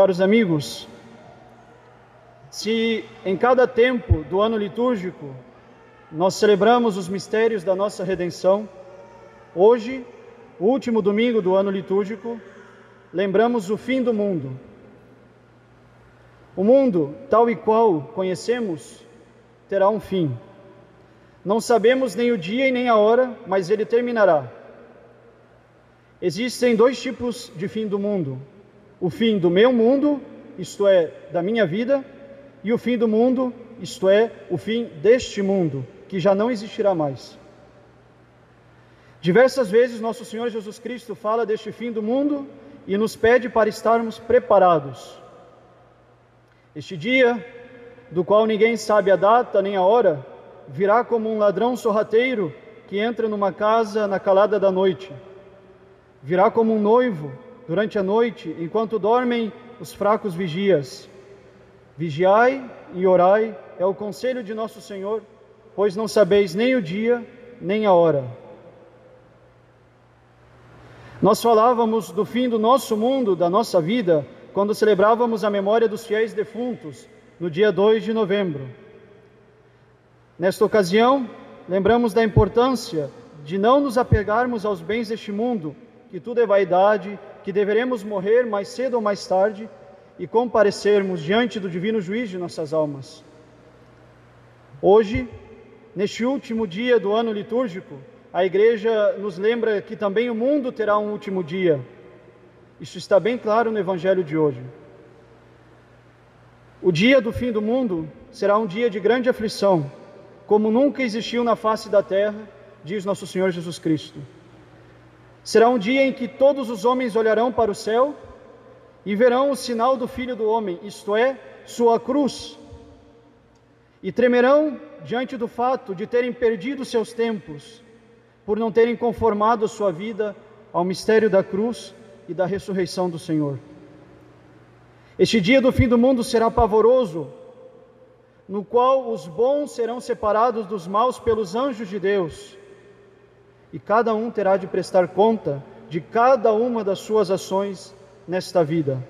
Caros amigos, se em cada tempo do ano litúrgico nós celebramos os mistérios da nossa redenção, hoje, o último domingo do ano litúrgico, lembramos o fim do mundo. O mundo, tal e qual conhecemos, terá um fim. Não sabemos nem o dia e nem a hora, mas ele terminará. Existem dois tipos de fim do mundo: o fim do meu mundo, isto é, da minha vida, e o fim do mundo, isto é, o fim deste mundo, que já não existirá mais. Diversas vezes nosso Senhor Jesus Cristo fala deste fim do mundo e nos pede para estarmos preparados. Este dia, do qual ninguém sabe a data nem a hora, virá como um ladrão sorrateiro que entra numa casa na calada da noite. Virá como um noivo durante a noite, enquanto dormem os fracos vigias. Vigiai e orai é o conselho de nosso Senhor, pois não sabeis nem o dia nem a hora. Nós falávamos do fim do nosso mundo, da nossa vida, quando celebrávamos a memória dos fiéis defuntos, no dia 2 de novembro. Nesta ocasião, lembramos da importância de não nos apegarmos aos bens deste mundo, que tudo é vaidade, que deveremos morrer mais cedo ou mais tarde e comparecermos diante do divino juiz de nossas almas. Hoje, neste último dia do ano litúrgico, a igreja nos lembra que também o mundo terá um último dia. Isso está bem claro no evangelho de hoje. O dia do fim do mundo será um dia de grande aflição, como nunca existiu na face da terra, diz nosso Senhor Jesus Cristo. Será um dia em que todos os homens olharão para o céu e verão o sinal do Filho do Homem, isto é, sua cruz, e tremerão diante do fato de terem perdido seus tempos, por não terem conformado sua vida ao mistério da cruz e da ressurreição do Senhor. Este dia do fim do mundo será pavoroso, no qual os bons serão separados dos maus pelos anjos de Deus, e cada um terá de prestar conta de cada uma das suas ações nesta vida.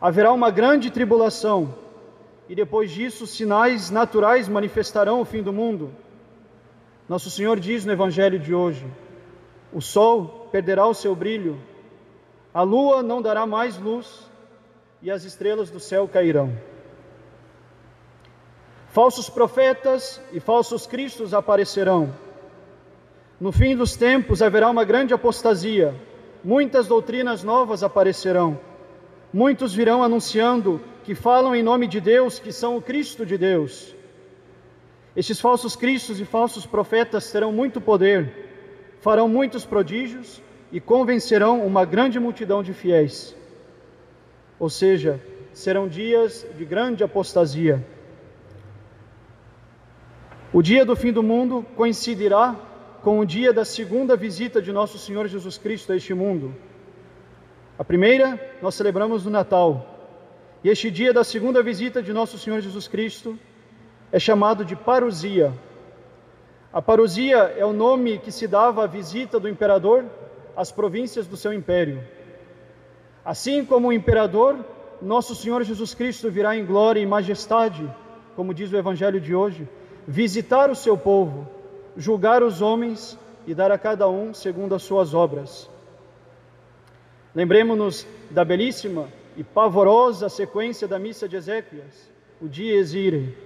Haverá uma grande tribulação, e depois disso sinais naturais manifestarão o fim do mundo. Nosso Senhor diz no Evangelho de hoje: o sol perderá o seu brilho, a lua não dará mais luz, e as estrelas do céu cairão. Falsos profetas e falsos cristos aparecerão. No fim dos tempos haverá uma grande apostasia, muitas doutrinas novas aparecerão. Muitos virão anunciando que falam em nome de Deus, que são o Cristo de Deus. Estes falsos cristos e falsos profetas terão muito poder, farão muitos prodígios e convencerão uma grande multidão de fiéis. Ou seja, serão dias de grande apostasia. O dia do fim do mundo coincidirá com o dia da segunda visita de nosso Senhor Jesus Cristo a este mundo. A primeira nós celebramos no Natal, e este dia da segunda visita de nosso Senhor Jesus Cristo é chamado de parousia. A parousia é o nome que se dava à visita do imperador às províncias do seu império. Assim como o imperador, nosso Senhor Jesus Cristo virá em glória e majestade, como diz o evangelho de hoje, visitar o seu povo, julgar os homens e dar a cada um segundo as suas obras. Lembremos-nos da belíssima e pavorosa sequência da missa de Ezequias, o dia exire.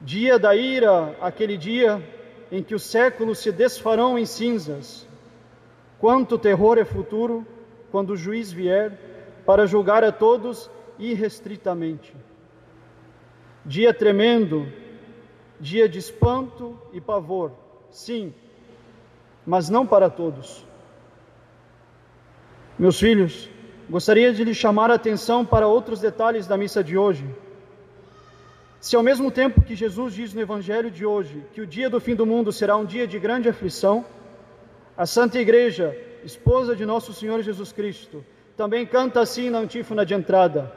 Dia da ira, aquele dia em que os séculos se desfarão em cinzas. Quanto terror é futuro quando o juiz vier para julgar a todos irrestritamente. Dia tremendo dia de espanto e pavor, sim, mas não para todos. Meus filhos, gostaria de lhes chamar a atenção para outros detalhes da missa de hoje. Se ao mesmo tempo que Jesus diz no Evangelho de hoje que o dia do fim do mundo será um dia de grande aflição, a Santa Igreja, esposa de nosso Senhor Jesus Cristo, também canta assim na antífona de entrada: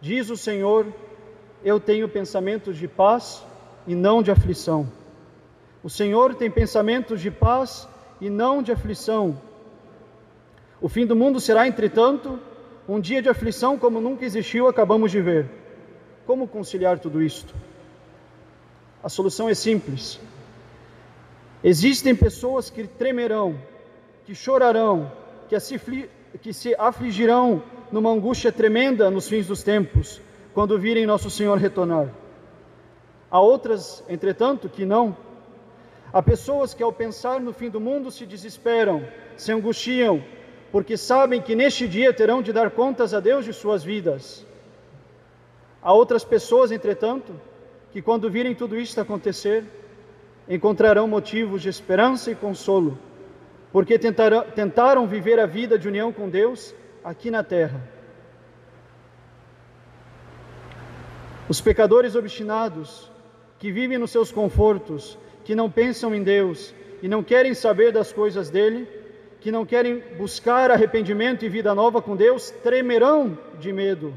Diz o Senhor, eu tenho pensamentos de paz e não de aflição. O Senhor tem pensamentos de paz e não de aflição. O fim do mundo será, entretanto, um dia de aflição como nunca existiu, acabamos de ver. Como conciliar tudo isto? A solução é simples. Existem pessoas que tremerão, que chorarão, que, se afligirão numa angústia tremenda nos fins dos tempos, quando virem nosso Senhor retornar. Há outras, entretanto, que não. Há pessoas que, ao pensar no fim do mundo, se desesperam, se angustiam, porque sabem que neste dia terão de dar contas a Deus de suas vidas. Há outras pessoas, entretanto, que quando virem tudo isto acontecer, encontrarão motivos de esperança e consolo, porque tentaram, tentaram viver a vida de união com Deus aqui na terra. Os pecadores obstinados, que vivem nos seus confortos, que não pensam em Deus e não querem saber das coisas dele, que não querem buscar arrependimento e vida nova com Deus, tremerão de medo.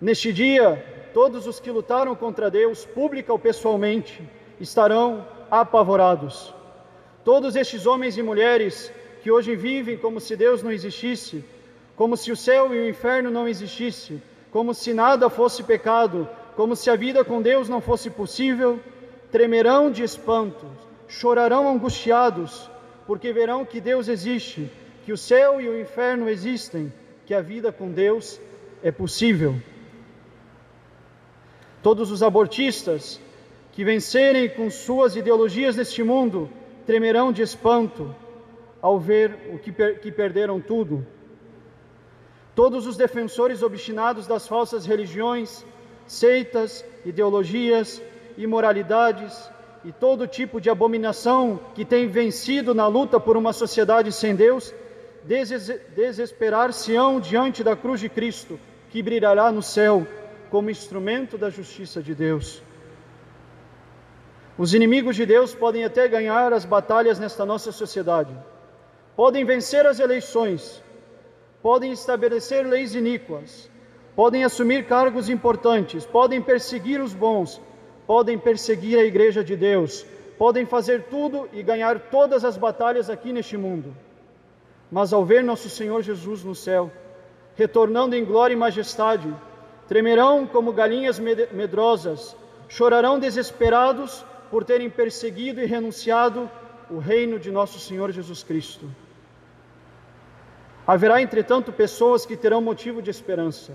Neste dia, todos os que lutaram contra Deus, pública ou pessoalmente, estarão apavorados. Todos estes homens e mulheres que hoje vivem como se Deus não existisse, como se o céu e o inferno não existissem, como se nada fosse pecado, como se a vida com Deus não fosse possível, tremerão de espanto, chorarão angustiados, porque verão que Deus existe, que o céu e o inferno existem, que a vida com Deus é possível. Todos os abortistas que vencerem com suas ideologias neste mundo tremerão de espanto ao ver o que, per que perderam tudo. Todos os defensores obstinados das falsas religiões, seitas, ideologias, imoralidades, e todo tipo de abominação que tem vencido na luta por uma sociedade sem Deus, desesperar-se-ão diante da cruz de Cristo, que brilhará no céu como instrumento da justiça de Deus. Os inimigos de Deus podem até ganhar as batalhas nesta nossa sociedade, podem vencer as eleições, podem estabelecer leis iníquas, podem assumir cargos importantes, podem perseguir os bons, podem perseguir a igreja de Deus, podem fazer tudo e ganhar todas as batalhas aqui neste mundo. Mas ao ver nosso Senhor Jesus no céu, retornando em glória e majestade, tremerão como galinhas medrosas, chorarão desesperados por terem perseguido e renunciado o reino de nosso Senhor Jesus Cristo. Haverá, entretanto, pessoas que terão motivo de esperança,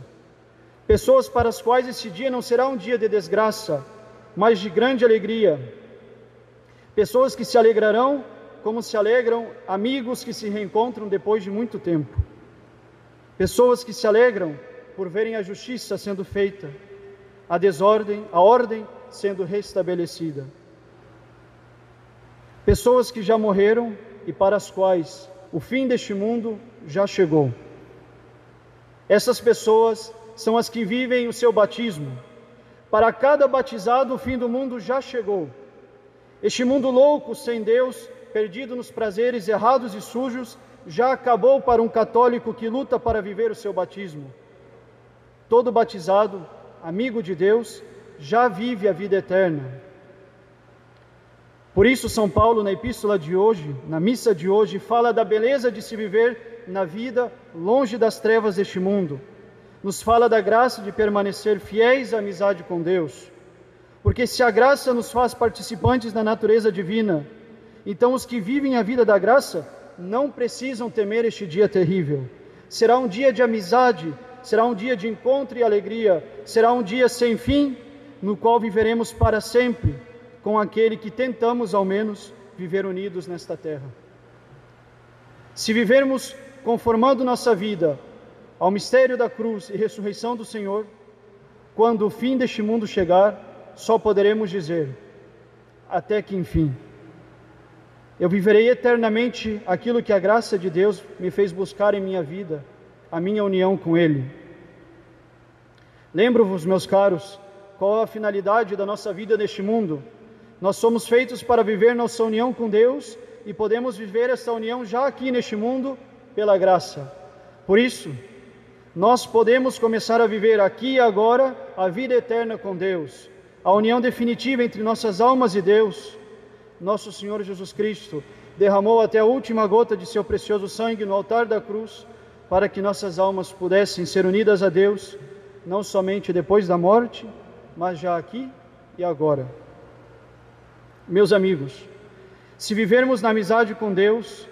pessoas para as quais esse dia não será um dia de desgraça, mas de grande alegria. Pessoas que se alegrarão como se alegram amigos que se reencontram depois de muito tempo. Pessoas que se alegram por verem a justiça sendo feita, a desordem, a ordem sendo restabelecida. Pessoas que já morreram e para as quais o fim deste mundo já chegou. Essas pessoas são as que vivem o seu batismo para cada batizado, o fim do mundo já chegou. Este mundo louco, sem Deus, perdido nos prazeres errados e sujos, já acabou para um católico que luta para viver o seu batismo. Todo batizado, amigo de Deus, já vive a vida eterna. Por isso, São Paulo, na epístola de hoje, na missa de hoje, fala da beleza de se viver na vida longe das trevas deste mundo nos fala da graça de permanecer fiéis à amizade com Deus. Porque se a graça nos faz participantes da natureza divina, então os que vivem a vida da graça não precisam temer este dia terrível. Será um dia de amizade, será um dia de encontro e alegria, será um dia sem fim, no qual viveremos para sempre com aquele que tentamos, ao menos, viver unidos nesta terra. Se vivermos conformando nossa vida ao mistério da cruz e ressurreição do Senhor, quando o fim deste mundo chegar, só poderemos dizer: até que enfim. Eu viverei eternamente aquilo que a graça de Deus me fez buscar em minha vida, a minha união com Ele. Lembro-vos, meus caros, qual a finalidade da nossa vida neste mundo. Nós somos feitos para viver nossa união com Deus e podemos viver essa união já aqui neste mundo pela graça. Por isso, nós podemos começar a viver aqui e agora a vida eterna com Deus, a união definitiva entre nossas almas e Deus. Nosso Senhor Jesus Cristo derramou até a última gota de seu precioso sangue no altar da cruz, para que nossas almas pudessem ser unidas a Deus, não somente depois da morte, mas já aqui e agora. Meus amigos, se vivermos na amizade com Deus,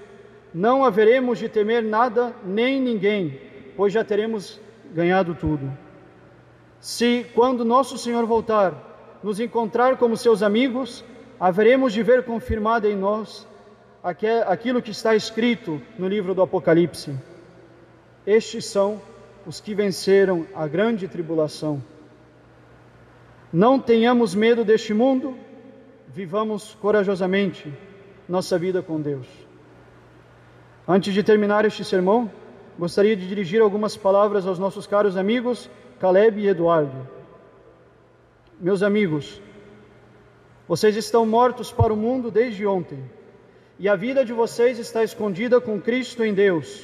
não haveremos de temer nada nem ninguém, pois já teremos ganhado tudo. Se, quando nosso Senhor voltar, nos encontrar como seus amigos, haveremos de ver confirmado em nós aquilo que está escrito no livro do Apocalipse. Estes são os que venceram a grande tribulação. Não tenhamos medo deste mundo, vivamos corajosamente nossa vida com Deus. Antes de terminar este sermão, gostaria de dirigir algumas palavras aos nossos caros amigos Caleb e Eduardo. Meus amigos, vocês estão mortos para o mundo desde ontem, e a vida de vocês está escondida com Cristo em Deus.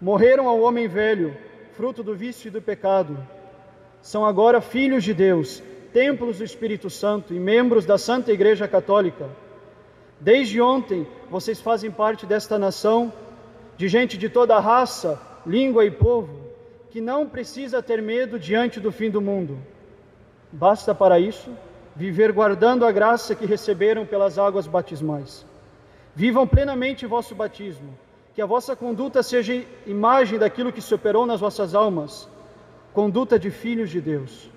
Morreram ao homem velho, fruto do vício e do pecado. São agora filhos de Deus, templos do Espírito Santo e membros da Santa Igreja Católica. Desde ontem, vocês fazem parte desta nação, de gente de toda raça, língua e povo, que não precisa ter medo diante do fim do mundo. Basta para isso viver guardando a graça que receberam pelas águas batismais. Vivam plenamente vosso batismo que a vossa conduta seja imagem daquilo que se operou nas vossas almas, conduta de filhos de Deus.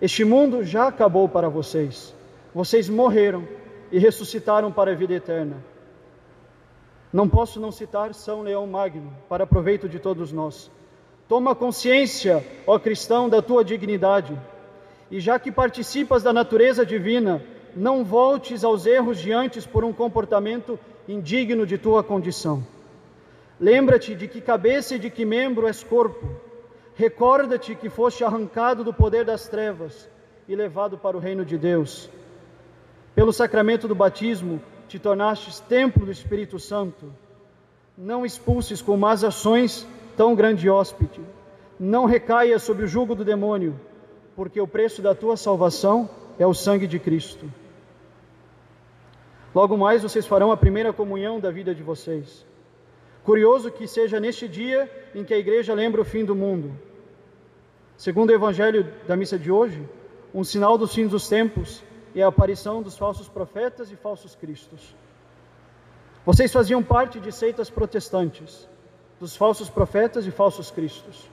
Este mundo já acabou para vocês. Vocês morreram e ressuscitaram para a vida eterna. Não posso não citar São Leão Magno, para proveito de todos nós. Toma consciência, ó cristão, da tua dignidade, e já que participas da natureza divina, não voltes aos erros de antes por um comportamento indigno de tua condição. Lembra-te de que cabeça e de que membro és corpo. Recorda-te que foste arrancado do poder das trevas e levado para o reino de Deus. Pelo sacramento do batismo, te tornastes templo do Espírito Santo. Não expulses com más ações tão grande hóspede. Não recaia sobre o jugo do demônio, porque o preço da tua salvação é o sangue de Cristo. Logo mais vocês farão a primeira comunhão da vida de vocês. Curioso que seja neste dia em que a igreja lembra o fim do mundo. Segundo o evangelho da missa de hoje, um sinal dos fins dos tempos é a aparição dos falsos profetas e falsos cristos. Vocês faziam parte de seitas protestantes, dos falsos profetas e falsos cristos.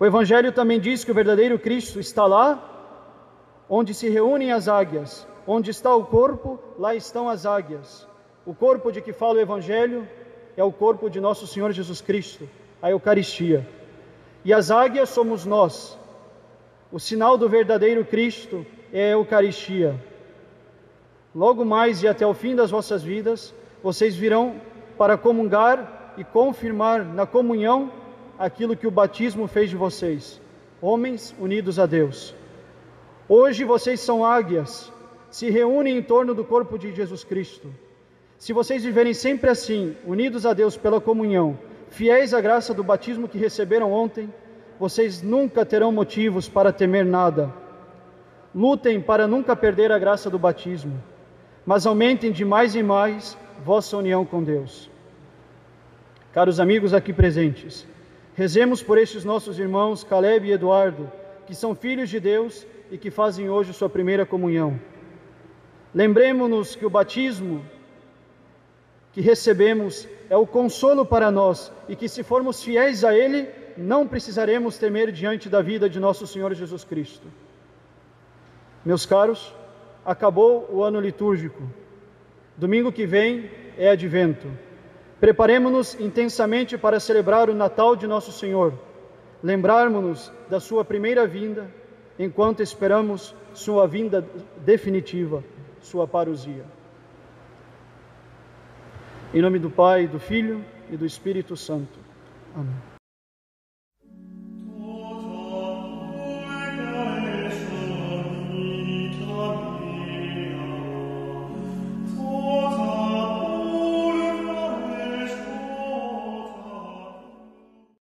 O evangelho também diz que o verdadeiro Cristo está lá onde se reúnem as águias Onde está o corpo, lá estão as águias. O corpo de que fala o Evangelho é o corpo de nosso Senhor Jesus Cristo, a Eucaristia. E as águias somos nós. O sinal do verdadeiro Cristo é a Eucaristia. Logo mais e até o fim das vossas vidas, vocês virão para comungar e confirmar na comunhão aquilo que o batismo fez de vocês, homens unidos a Deus. Hoje vocês são águias, se reúnem em torno do corpo de Jesus Cristo. Se vocês viverem sempre assim, unidos a Deus pela comunhão, fiéis à graça do batismo que receberam ontem, vocês nunca terão motivos para temer nada. Lutem para nunca perder a graça do batismo, mas aumentem de mais em mais vossa união com Deus. Caros amigos aqui presentes, rezemos por estes nossos irmãos Caleb e Eduardo, que são filhos de Deus e que fazem hoje sua primeira comunhão. Lembremos-nos que o batismo que recebemos é o consolo para nós e que, se formos fiéis a Ele, não precisaremos temer diante da vida de nosso Senhor Jesus Cristo. Meus caros, acabou o ano litúrgico. Domingo que vem é advento. Preparemos-nos intensamente para celebrar o Natal de nosso Senhor. Lembrarmos-nos da Sua primeira vinda, enquanto esperamos Sua vinda definitiva sua parousia. Em nome do Pai, do Filho e do Espírito Santo. Amém.